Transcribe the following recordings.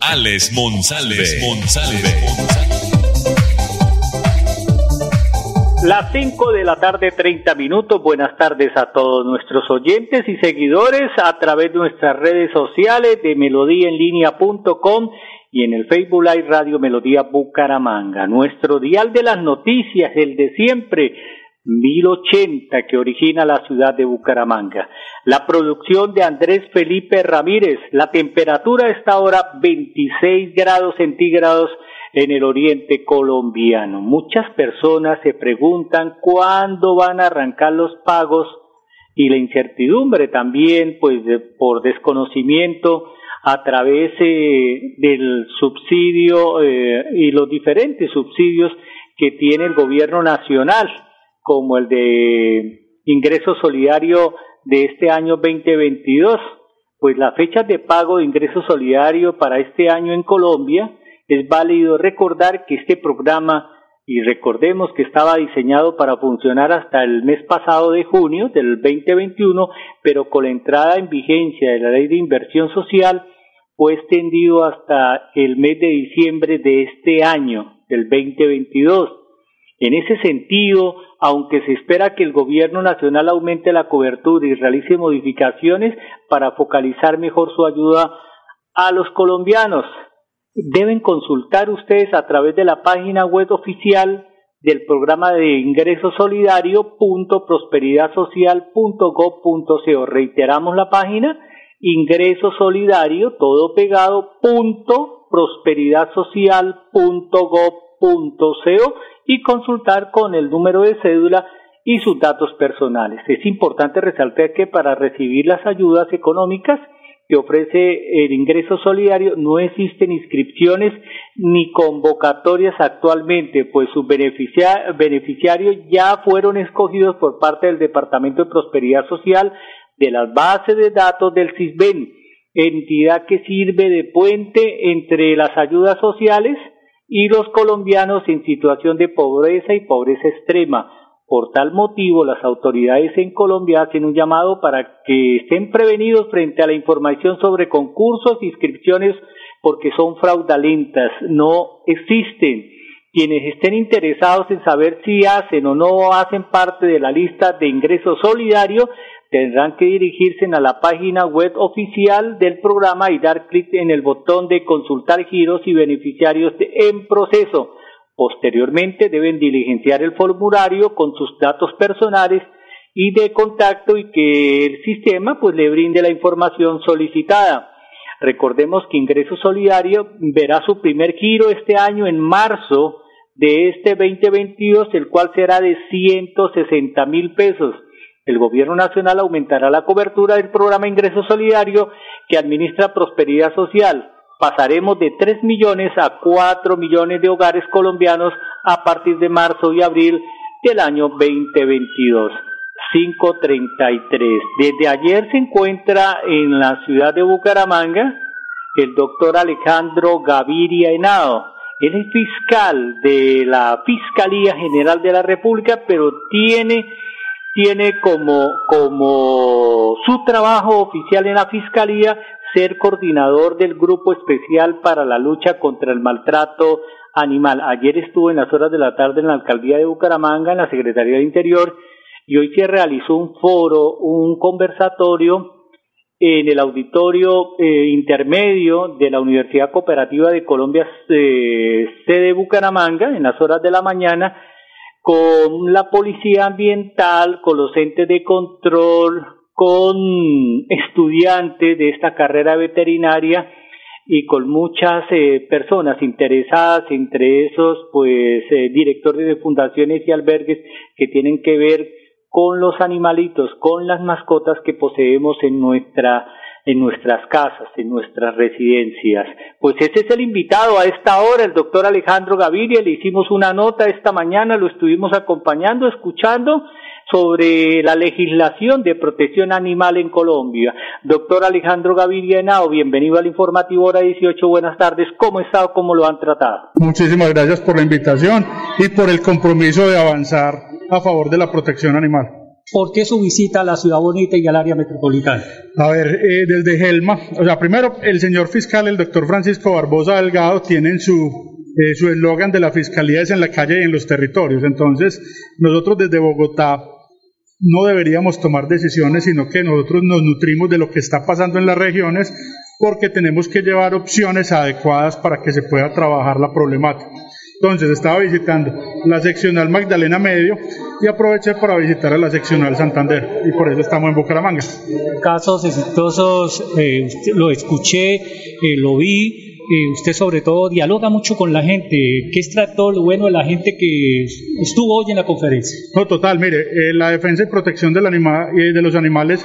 Alex Monsalve. Las 5 de la tarde, 30 minutos. Buenas tardes a todos nuestros oyentes y seguidores a través de nuestras redes sociales de melodíaenlínea.com y en el Facebook Live Radio Melodía Bucaramanga. Nuestro dial de las noticias, el de siempre, 1080 que origina la ciudad de Bucaramanga. La producción de Andrés Felipe Ramírez. La temperatura está ahora 26 grados centígrados en el oriente colombiano. Muchas personas se preguntan cuándo van a arrancar los pagos y la incertidumbre también, pues por desconocimiento a través eh, del subsidio eh, y los diferentes subsidios que tiene el gobierno nacional como el de ingreso solidario de este año 2022. Pues la fecha de pago de ingreso solidario para este año en Colombia es válido recordar que este programa, y recordemos que estaba diseñado para funcionar hasta el mes pasado de junio del 2021, pero con la entrada en vigencia de la ley de inversión social fue extendido hasta el mes de diciembre de este año, del 2022. En ese sentido, aunque se espera que el gobierno nacional aumente la cobertura y realice modificaciones para focalizar mejor su ayuda a los colombianos, deben consultar ustedes a través de la página web oficial del programa de ingreso solidario prosperidadsocial.gov.co. Reiteramos la página ingreso solidario todo pegado punto prosperidadsocial.gov.co y consultar con el número de cédula y sus datos personales. Es importante resaltar que para recibir las ayudas económicas que ofrece el ingreso solidario no existen inscripciones ni convocatorias actualmente, pues sus beneficiarios ya fueron escogidos por parte del Departamento de Prosperidad Social de las bases de datos del CISBEN, entidad que sirve de puente entre las ayudas sociales y los colombianos en situación de pobreza y pobreza extrema. Por tal motivo, las autoridades en Colombia hacen un llamado para que estén prevenidos frente a la información sobre concursos e inscripciones porque son fraudulentas, no existen. Quienes estén interesados en saber si hacen o no hacen parte de la lista de ingreso solidario tendrán que dirigirse a la página web oficial del programa y dar clic en el botón de consultar giros y beneficiarios en proceso. Posteriormente deben diligenciar el formulario con sus datos personales y de contacto y que el sistema pues le brinde la información solicitada. Recordemos que Ingreso Solidario verá su primer giro este año en marzo de este 2022, el cual será de 160 mil pesos el Gobierno Nacional aumentará la cobertura del programa Ingreso Solidario que administra Prosperidad Social. Pasaremos de 3 millones a 4 millones de hogares colombianos a partir de marzo y abril del año 2022. 533. Desde ayer se encuentra en la ciudad de Bucaramanga el doctor Alejandro Gaviria Henao. Él es fiscal de la Fiscalía General de la República, pero tiene tiene como, como su trabajo oficial en la Fiscalía ser coordinador del Grupo Especial para la Lucha contra el Maltrato Animal. Ayer estuvo en las horas de la tarde en la Alcaldía de Bucaramanga, en la Secretaría de Interior, y hoy se realizó un foro, un conversatorio en el auditorio eh, intermedio de la Universidad Cooperativa de Colombia, eh, sede Bucaramanga, en las horas de la mañana, con la policía ambiental, con los entes de control, con estudiantes de esta carrera veterinaria y con muchas eh, personas interesadas, entre esos, pues, eh, directores de fundaciones y albergues que tienen que ver con los animalitos, con las mascotas que poseemos en nuestra en nuestras casas, en nuestras residencias. Pues ese es el invitado a esta hora, el doctor Alejandro Gaviria. Le hicimos una nota esta mañana, lo estuvimos acompañando, escuchando sobre la legislación de protección animal en Colombia. Doctor Alejandro Gaviria Henao, bienvenido al informativo hora 18. Buenas tardes. ¿Cómo está cómo lo han tratado? Muchísimas gracias por la invitación y por el compromiso de avanzar a favor de la protección animal. ¿Por qué su visita a la ciudad bonita y al área metropolitana? A ver, eh, desde Gelma, o sea, primero el señor fiscal, el doctor Francisco Barbosa Delgado, tiene en su eh, su eslogan de la fiscalía es en la calle y en los territorios. Entonces, nosotros desde Bogotá no deberíamos tomar decisiones, sino que nosotros nos nutrimos de lo que está pasando en las regiones porque tenemos que llevar opciones adecuadas para que se pueda trabajar la problemática. Entonces estaba visitando la seccional Magdalena Medio y aproveché para visitar a la seccional Santander y por eso estamos en Bucaramanga. Casos exitosos, eh, lo escuché, eh, lo vi, eh, usted sobre todo dialoga mucho con la gente. ¿Qué es todo lo bueno de la gente que estuvo hoy en la conferencia? No, total, mire, eh, la defensa y protección del anima eh, de los animales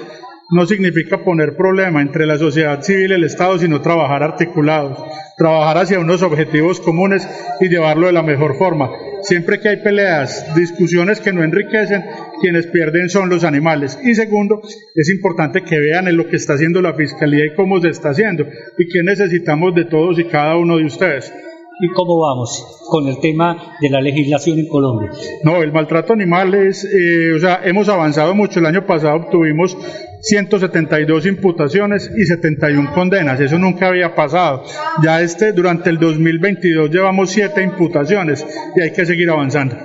no significa poner problema entre la sociedad civil y el Estado, sino trabajar articulados, trabajar hacia unos objetivos comunes y llevarlo de la mejor forma. Siempre que hay peleas, discusiones que no enriquecen, quienes pierden son los animales. Y segundo, es importante que vean en lo que está haciendo la Fiscalía y cómo se está haciendo y qué necesitamos de todos y cada uno de ustedes. ¿Y cómo vamos con el tema de la legislación en Colombia? No, el maltrato animal es, eh, o sea, hemos avanzado mucho. El año pasado obtuvimos 172 imputaciones y 71 condenas. Eso nunca había pasado. Ya este, durante el 2022 llevamos 7 imputaciones y hay que seguir avanzando.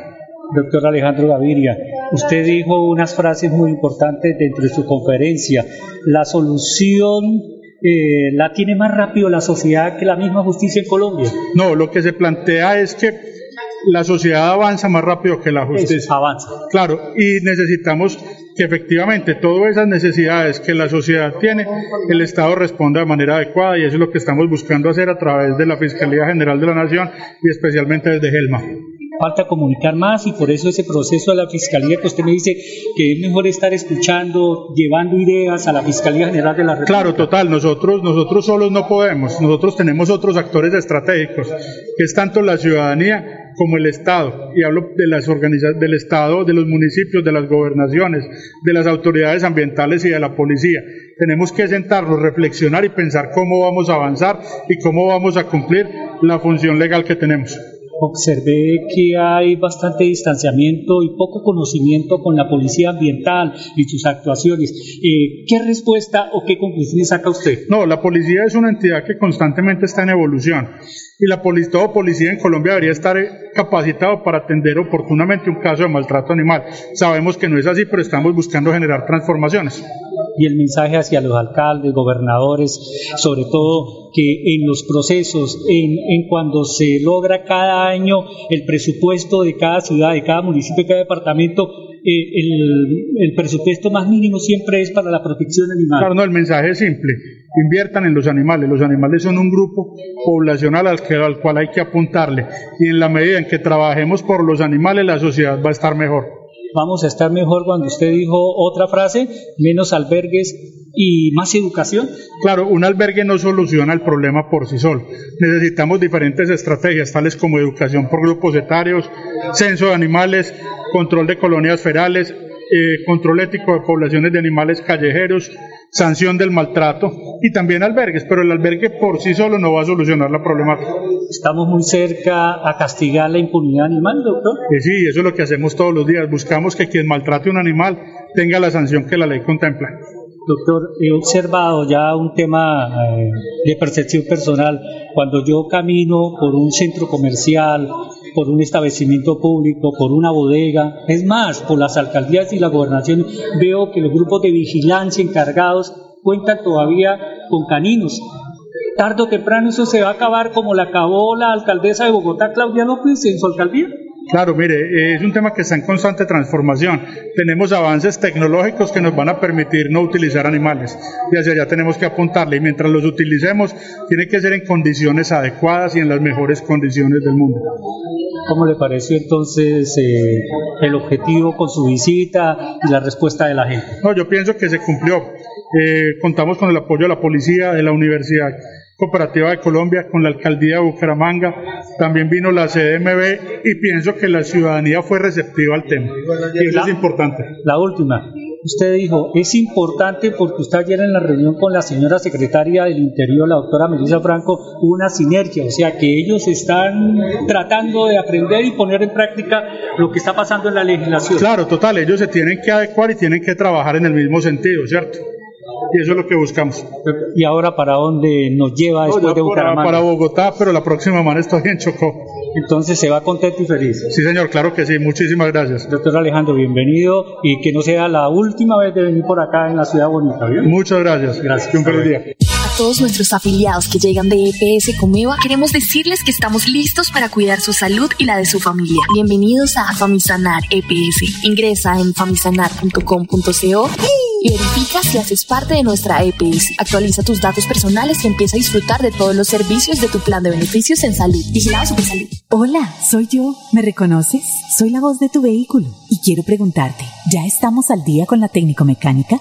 Doctor Alejandro Gaviria, usted dijo unas frases muy importantes dentro de su conferencia. La solución eh, la tiene más rápido la sociedad que la misma justicia en Colombia. No, lo que se plantea es que la sociedad avanza más rápido que la justicia. avanza. Claro, y necesitamos que efectivamente todas esas necesidades que la sociedad tiene, el Estado responda de manera adecuada y eso es lo que estamos buscando hacer a través de la Fiscalía General de la Nación y especialmente desde Gelma falta comunicar más y por eso ese proceso de la Fiscalía que usted me dice que es mejor estar escuchando, llevando ideas a la Fiscalía General de la República. Claro, total, nosotros, nosotros solos no podemos, nosotros tenemos otros actores estratégicos, que es tanto la ciudadanía como el Estado, y hablo de las organizaciones del Estado, de los municipios, de las gobernaciones, de las autoridades ambientales y de la policía. Tenemos que sentarnos, reflexionar y pensar cómo vamos a avanzar y cómo vamos a cumplir la función legal que tenemos observé que hay bastante distanciamiento y poco conocimiento con la policía ambiental y sus actuaciones. Eh, ¿Qué respuesta o qué conclusiones saca usted? No, la policía es una entidad que constantemente está en evolución y la policía, todo policía en Colombia debería estar capacitado para atender oportunamente un caso de maltrato animal. Sabemos que no es así, pero estamos buscando generar transformaciones y el mensaje hacia los alcaldes, gobernadores, sobre todo que en los procesos, en, en, cuando se logra cada año el presupuesto de cada ciudad, de cada municipio, de cada departamento, eh, el, presupuesto más mínimo siempre es para la protección animal. Claro, no, el mensaje es simple, inviertan en los animales, los animales son un grupo poblacional al cual hay que apuntarle. Y en la medida en que trabajemos por los animales la sociedad va a estar mejor vamos a estar mejor cuando usted dijo otra frase, menos albergues y más educación. Claro, un albergue no soluciona el problema por sí solo. Necesitamos diferentes estrategias, tales como educación por grupos etarios, censo de animales, control de colonias ferales, eh, control ético de poblaciones de animales callejeros, sanción del maltrato y también albergues, pero el albergue por sí solo no va a solucionar la problemática. Estamos muy cerca a castigar la impunidad animal, doctor. Eh, sí, eso es lo que hacemos todos los días. Buscamos que quien maltrate a un animal tenga la sanción que la ley contempla. Doctor, he observado ya un tema eh, de percepción personal. Cuando yo camino por un centro comercial, por un establecimiento público, por una bodega, es más, por las alcaldías y la gobernación, veo que los grupos de vigilancia encargados cuentan todavía con caninos. Tardo o temprano eso se va a acabar como la acabó la alcaldesa de Bogotá, Claudia López, en su alcaldía. Claro, mire, es un tema que está en constante transformación. Tenemos avances tecnológicos que nos van a permitir no utilizar animales y hacia allá tenemos que apuntarle. Y mientras los utilicemos, tiene que ser en condiciones adecuadas y en las mejores condiciones del mundo. ¿Cómo le pareció entonces eh, el objetivo con su visita y la respuesta de la gente? No, yo pienso que se cumplió. Eh, contamos con el apoyo de la policía, de la Universidad Cooperativa de Colombia, con la alcaldía de Bucaramanga, también vino la CDMB y pienso que la ciudadanía fue receptiva al tema. Y eso es importante. La última, usted dijo, es importante porque usted ayer en la reunión con la señora secretaria del Interior, la doctora Melissa Franco, hubo una sinergia, o sea que ellos están tratando de aprender y poner en práctica lo que está pasando en la legislación. Claro, total, ellos se tienen que adecuar y tienen que trabajar en el mismo sentido, ¿cierto? Y eso es lo que buscamos. ¿Y ahora para dónde nos lleva después de Bucaramanga? Para, Bogotá, pero la próxima semana estoy en Chocó. Entonces se va contento y feliz. Sí, señor, claro que sí. Muchísimas gracias. Doctor Alejandro, bienvenido y que no sea la última vez de venir por acá en la ciudad bonita. Muchas gracias. Gracias. un feliz día. A todos nuestros afiliados que llegan de EPS Comeva, queremos decirles que estamos listos para cuidar su salud y la de su familia. Bienvenidos a Famisanar EPS. Ingresa en famisanar.com.co verifica si haces parte de nuestra EPS. Actualiza tus datos personales y empieza a disfrutar de todos los servicios de tu plan de beneficios en salud. Vigilado Salud. Hola, soy yo. ¿Me reconoces? Soy la voz de tu vehículo y quiero preguntarte, ¿ya estamos al día con la técnico mecánica?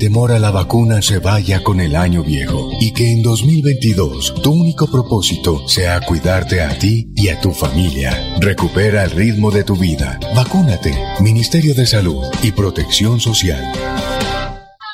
Temor a la vacuna se vaya con el año viejo y que en 2022 tu único propósito sea cuidarte a ti y a tu familia. Recupera el ritmo de tu vida. Vacúnate. Ministerio de Salud y Protección Social.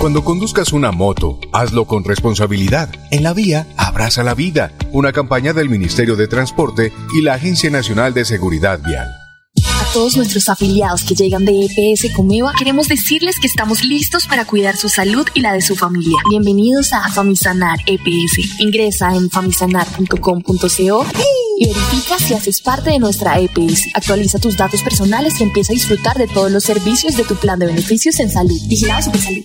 Cuando conduzcas una moto, hazlo con responsabilidad. En la vía, abraza la vida. Una campaña del Ministerio de Transporte y la Agencia Nacional de Seguridad Vial todos nuestros afiliados que llegan de EPS Comeva, queremos decirles que estamos listos para cuidar su salud y la de su familia. Bienvenidos a Famisanar EPS. Ingresa en famisanar.com.co y verifica si haces parte de nuestra EPS. Actualiza tus datos personales y empieza a disfrutar de todos los servicios de tu plan de beneficios en salud. Vigilado Supersalud.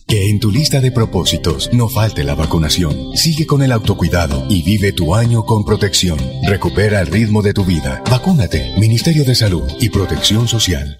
Que en tu lista de propósitos no falte la vacunación. Sigue con el autocuidado y vive tu año con protección. Recupera el ritmo de tu vida. Vacúnate. Ministerio de Salud y Protección Social.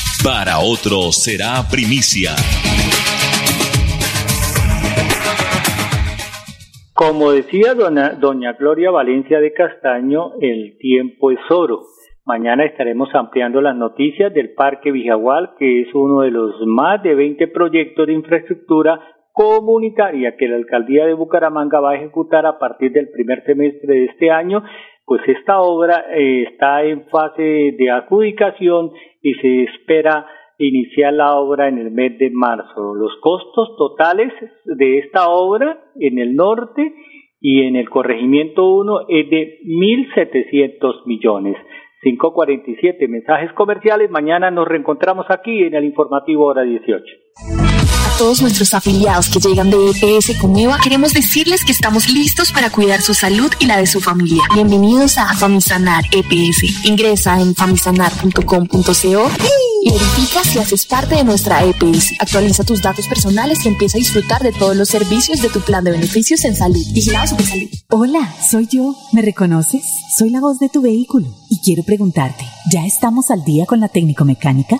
para otro será primicia. Como decía doña, doña Gloria Valencia de Castaño, el tiempo es oro. Mañana estaremos ampliando las noticias del Parque Vijagual, que es uno de los más de 20 proyectos de infraestructura comunitaria que la Alcaldía de Bucaramanga va a ejecutar a partir del primer semestre de este año. Pues esta obra eh, está en fase de adjudicación y se espera iniciar la obra en el mes de marzo. Los costos totales de esta obra en el norte y en el corregimiento 1 es de 1.700 millones. 547 mensajes comerciales. Mañana nos reencontramos aquí en el informativo hora 18. Todos nuestros afiliados que llegan de EPS Comeva, queremos decirles que estamos listos para cuidar su salud y la de su familia. Bienvenidos a Famisanar EPS. Ingresa en famisanar.com.co y verifica si haces parte de nuestra EPS. Actualiza tus datos personales y empieza a disfrutar de todos los servicios de tu plan de beneficios en salud. Vigilado Supersalud. Hola, soy yo. ¿Me reconoces? Soy la voz de tu vehículo y quiero preguntarte, ¿ya estamos al día con la técnico mecánica?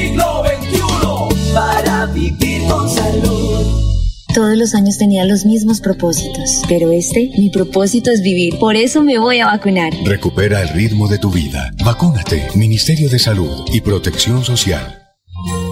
Todos los años tenía los mismos propósitos, pero este, mi propósito es vivir. Por eso me voy a vacunar. Recupera el ritmo de tu vida. Vacúnate. Ministerio de Salud y Protección Social.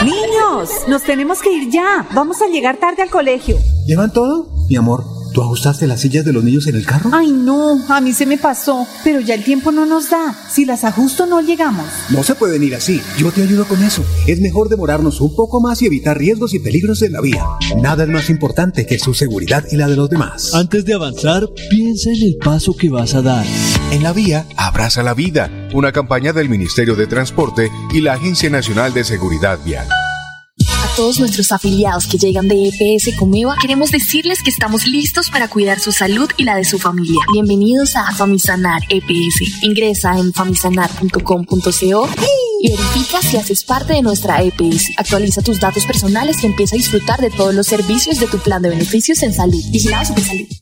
Niños, nos tenemos que ir ya. Vamos a llegar tarde al colegio. ¿Llevan todo? Mi amor, ¿tú ajustaste las sillas de los niños en el carro? Ay, no, a mí se me pasó, pero ya el tiempo no nos da. Si las ajusto no llegamos. No se pueden ir así. Yo te ayudo con eso. Es mejor demorarnos un poco más y evitar riesgos y peligros en la vía. Nada es más importante que su seguridad y la de los demás. Antes de avanzar, piensa en el paso que vas a dar. En la vía, abraza la vida. Una campaña del Ministerio de Transporte y la Agencia Nacional de Seguridad Vial. A todos nuestros afiliados que llegan de EPS Comeva, queremos decirles que estamos listos para cuidar su salud y la de su familia. Bienvenidos a Famisanar EPS. Ingresa en famisanar.com.co y verifica si haces parte de nuestra EPS. Actualiza tus datos personales y empieza a disfrutar de todos los servicios de tu plan de beneficios en salud. Vigilado Supersalud.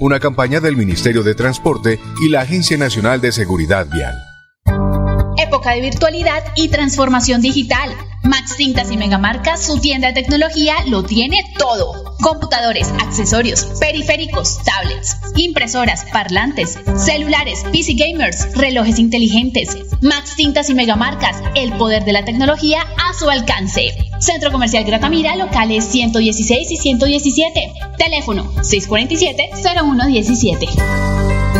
Una campaña del Ministerio de Transporte y la Agencia Nacional de Seguridad Vial. Época de virtualidad y transformación digital. Max Tintas y Megamarcas, su tienda de tecnología, lo tiene todo. Computadores, accesorios, periféricos, tablets, impresoras, parlantes, celulares, PC gamers, relojes inteligentes. Max Tintas y Megamarcas, el poder de la tecnología a su alcance. Centro Comercial Gratamira, locales 116 y 117. Teléfono 647-0117.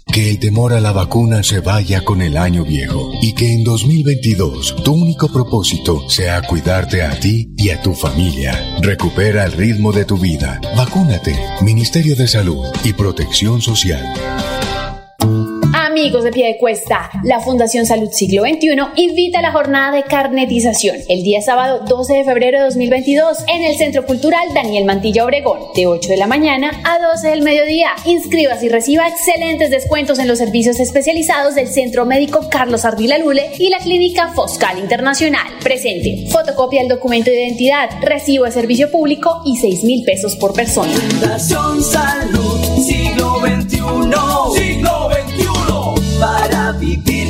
Que el temor a la vacuna se vaya con el año viejo y que en 2022 tu único propósito sea cuidarte a ti y a tu familia. Recupera el ritmo de tu vida. Vacúnate. Ministerio de Salud y Protección Social. Amigos de pie de cuesta, la Fundación Salud Siglo XXI invita a la jornada de carnetización el día sábado 12 de febrero de 2022 en el Centro Cultural Daniel Mantilla Obregón, de 8 de la mañana a 12 del mediodía. Inscríbase y reciba excelentes descuentos en los servicios especializados del Centro Médico Carlos Ardila Lule y la Clínica Foscal Internacional. Presente, fotocopia del documento de identidad, recibo de servicio público y 6 mil pesos por persona. Fundación Salud, siglo XXI, siglo XXI,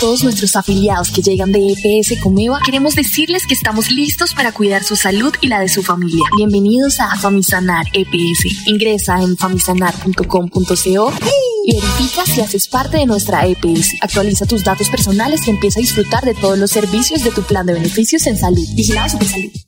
Todos nuestros afiliados que llegan de EPS Comeva, queremos decirles que estamos listos para cuidar su salud y la de su familia. Bienvenidos a Famisanar EPS. Ingresa en famisanar.com.co y verifica si haces parte de nuestra EPS. Actualiza tus datos personales y empieza a disfrutar de todos los servicios de tu plan de beneficios en salud. Vigilado Supersalud.